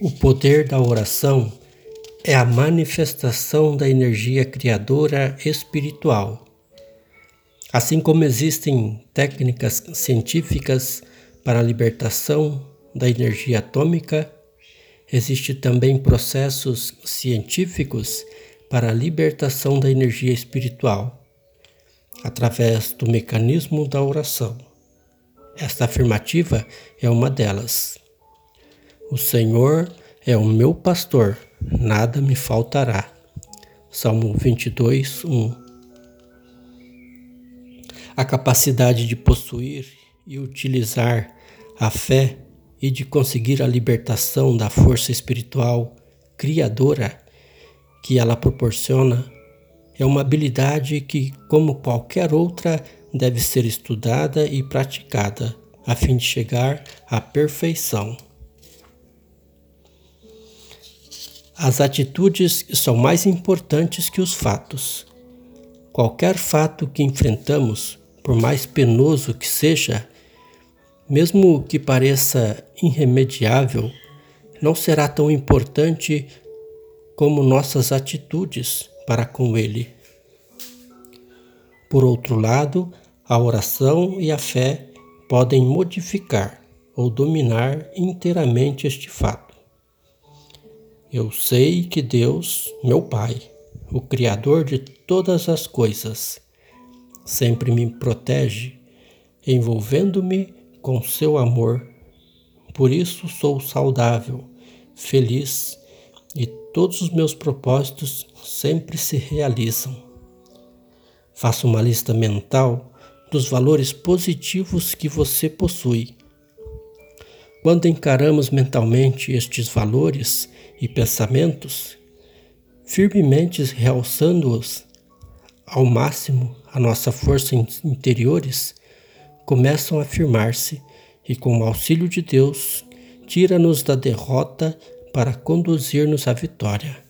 O poder da oração é a manifestação da energia criadora espiritual. Assim como existem técnicas científicas para a libertação da energia atômica, existem também processos científicos para a libertação da energia espiritual, através do mecanismo da oração. Esta afirmativa é uma delas. O Senhor é o meu pastor, nada me faltará. Salmo 22, 1. A capacidade de possuir e utilizar a fé e de conseguir a libertação da força espiritual criadora que ela proporciona é uma habilidade que, como qualquer outra, deve ser estudada e praticada a fim de chegar à perfeição. As atitudes são mais importantes que os fatos. Qualquer fato que enfrentamos, por mais penoso que seja, mesmo que pareça irremediável, não será tão importante como nossas atitudes para com ele. Por outro lado, a oração e a fé podem modificar ou dominar inteiramente este fato. Eu sei que Deus, meu Pai, o Criador de todas as coisas, sempre me protege, envolvendo-me com seu amor. Por isso sou saudável, feliz e todos os meus propósitos sempre se realizam. Faça uma lista mental dos valores positivos que você possui. Quando encaramos mentalmente estes valores, e pensamentos, firmemente realçando-os ao máximo a nossa força interiores, começam a afirmar-se e, com o auxílio de Deus, tira-nos da derrota para conduzir-nos à vitória.